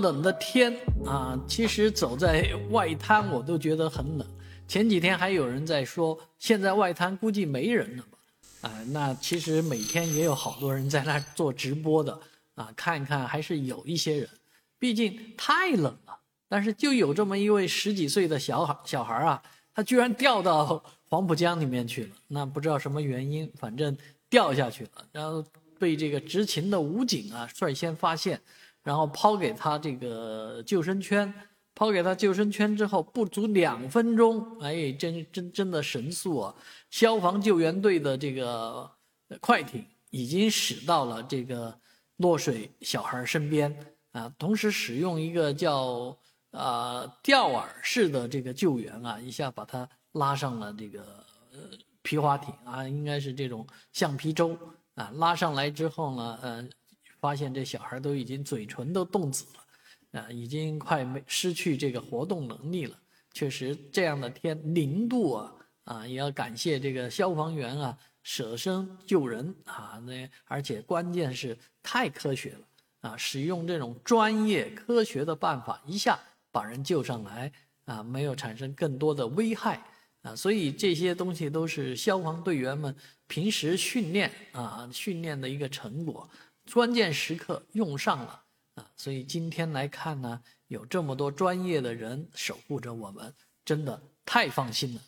冷的天啊，其实走在外滩我都觉得很冷。前几天还有人在说，现在外滩估计没人了吧？啊，那其实每天也有好多人在那做直播的啊，看一看还是有一些人。毕竟太冷了，但是就有这么一位十几岁的小孩小孩啊，他居然掉到黄浦江里面去了。那不知道什么原因，反正掉下去了，然后被这个执勤的武警啊率先发现。然后抛给他这个救生圈，抛给他救生圈之后，不足两分钟，哎，真真真的神速啊！消防救援队的这个快艇已经驶到了这个落水小孩身边啊，同时使用一个叫啊吊饵式的这个救援啊，一下把他拉上了这个皮划艇啊，应该是这种橡皮舟啊，拉上来之后呢，呃。发现这小孩都已经嘴唇都冻紫了，啊，已经快没失去这个活动能力了。确实，这样的天零度啊，啊，也要感谢这个消防员啊，舍身救人啊，那而且关键是太科学了啊，使用这种专业科学的办法，一下把人救上来啊，没有产生更多的危害啊，所以这些东西都是消防队员们平时训练啊训练的一个成果。关键时刻用上了啊，所以今天来看呢，有这么多专业的人守护着我们，真的太放心了。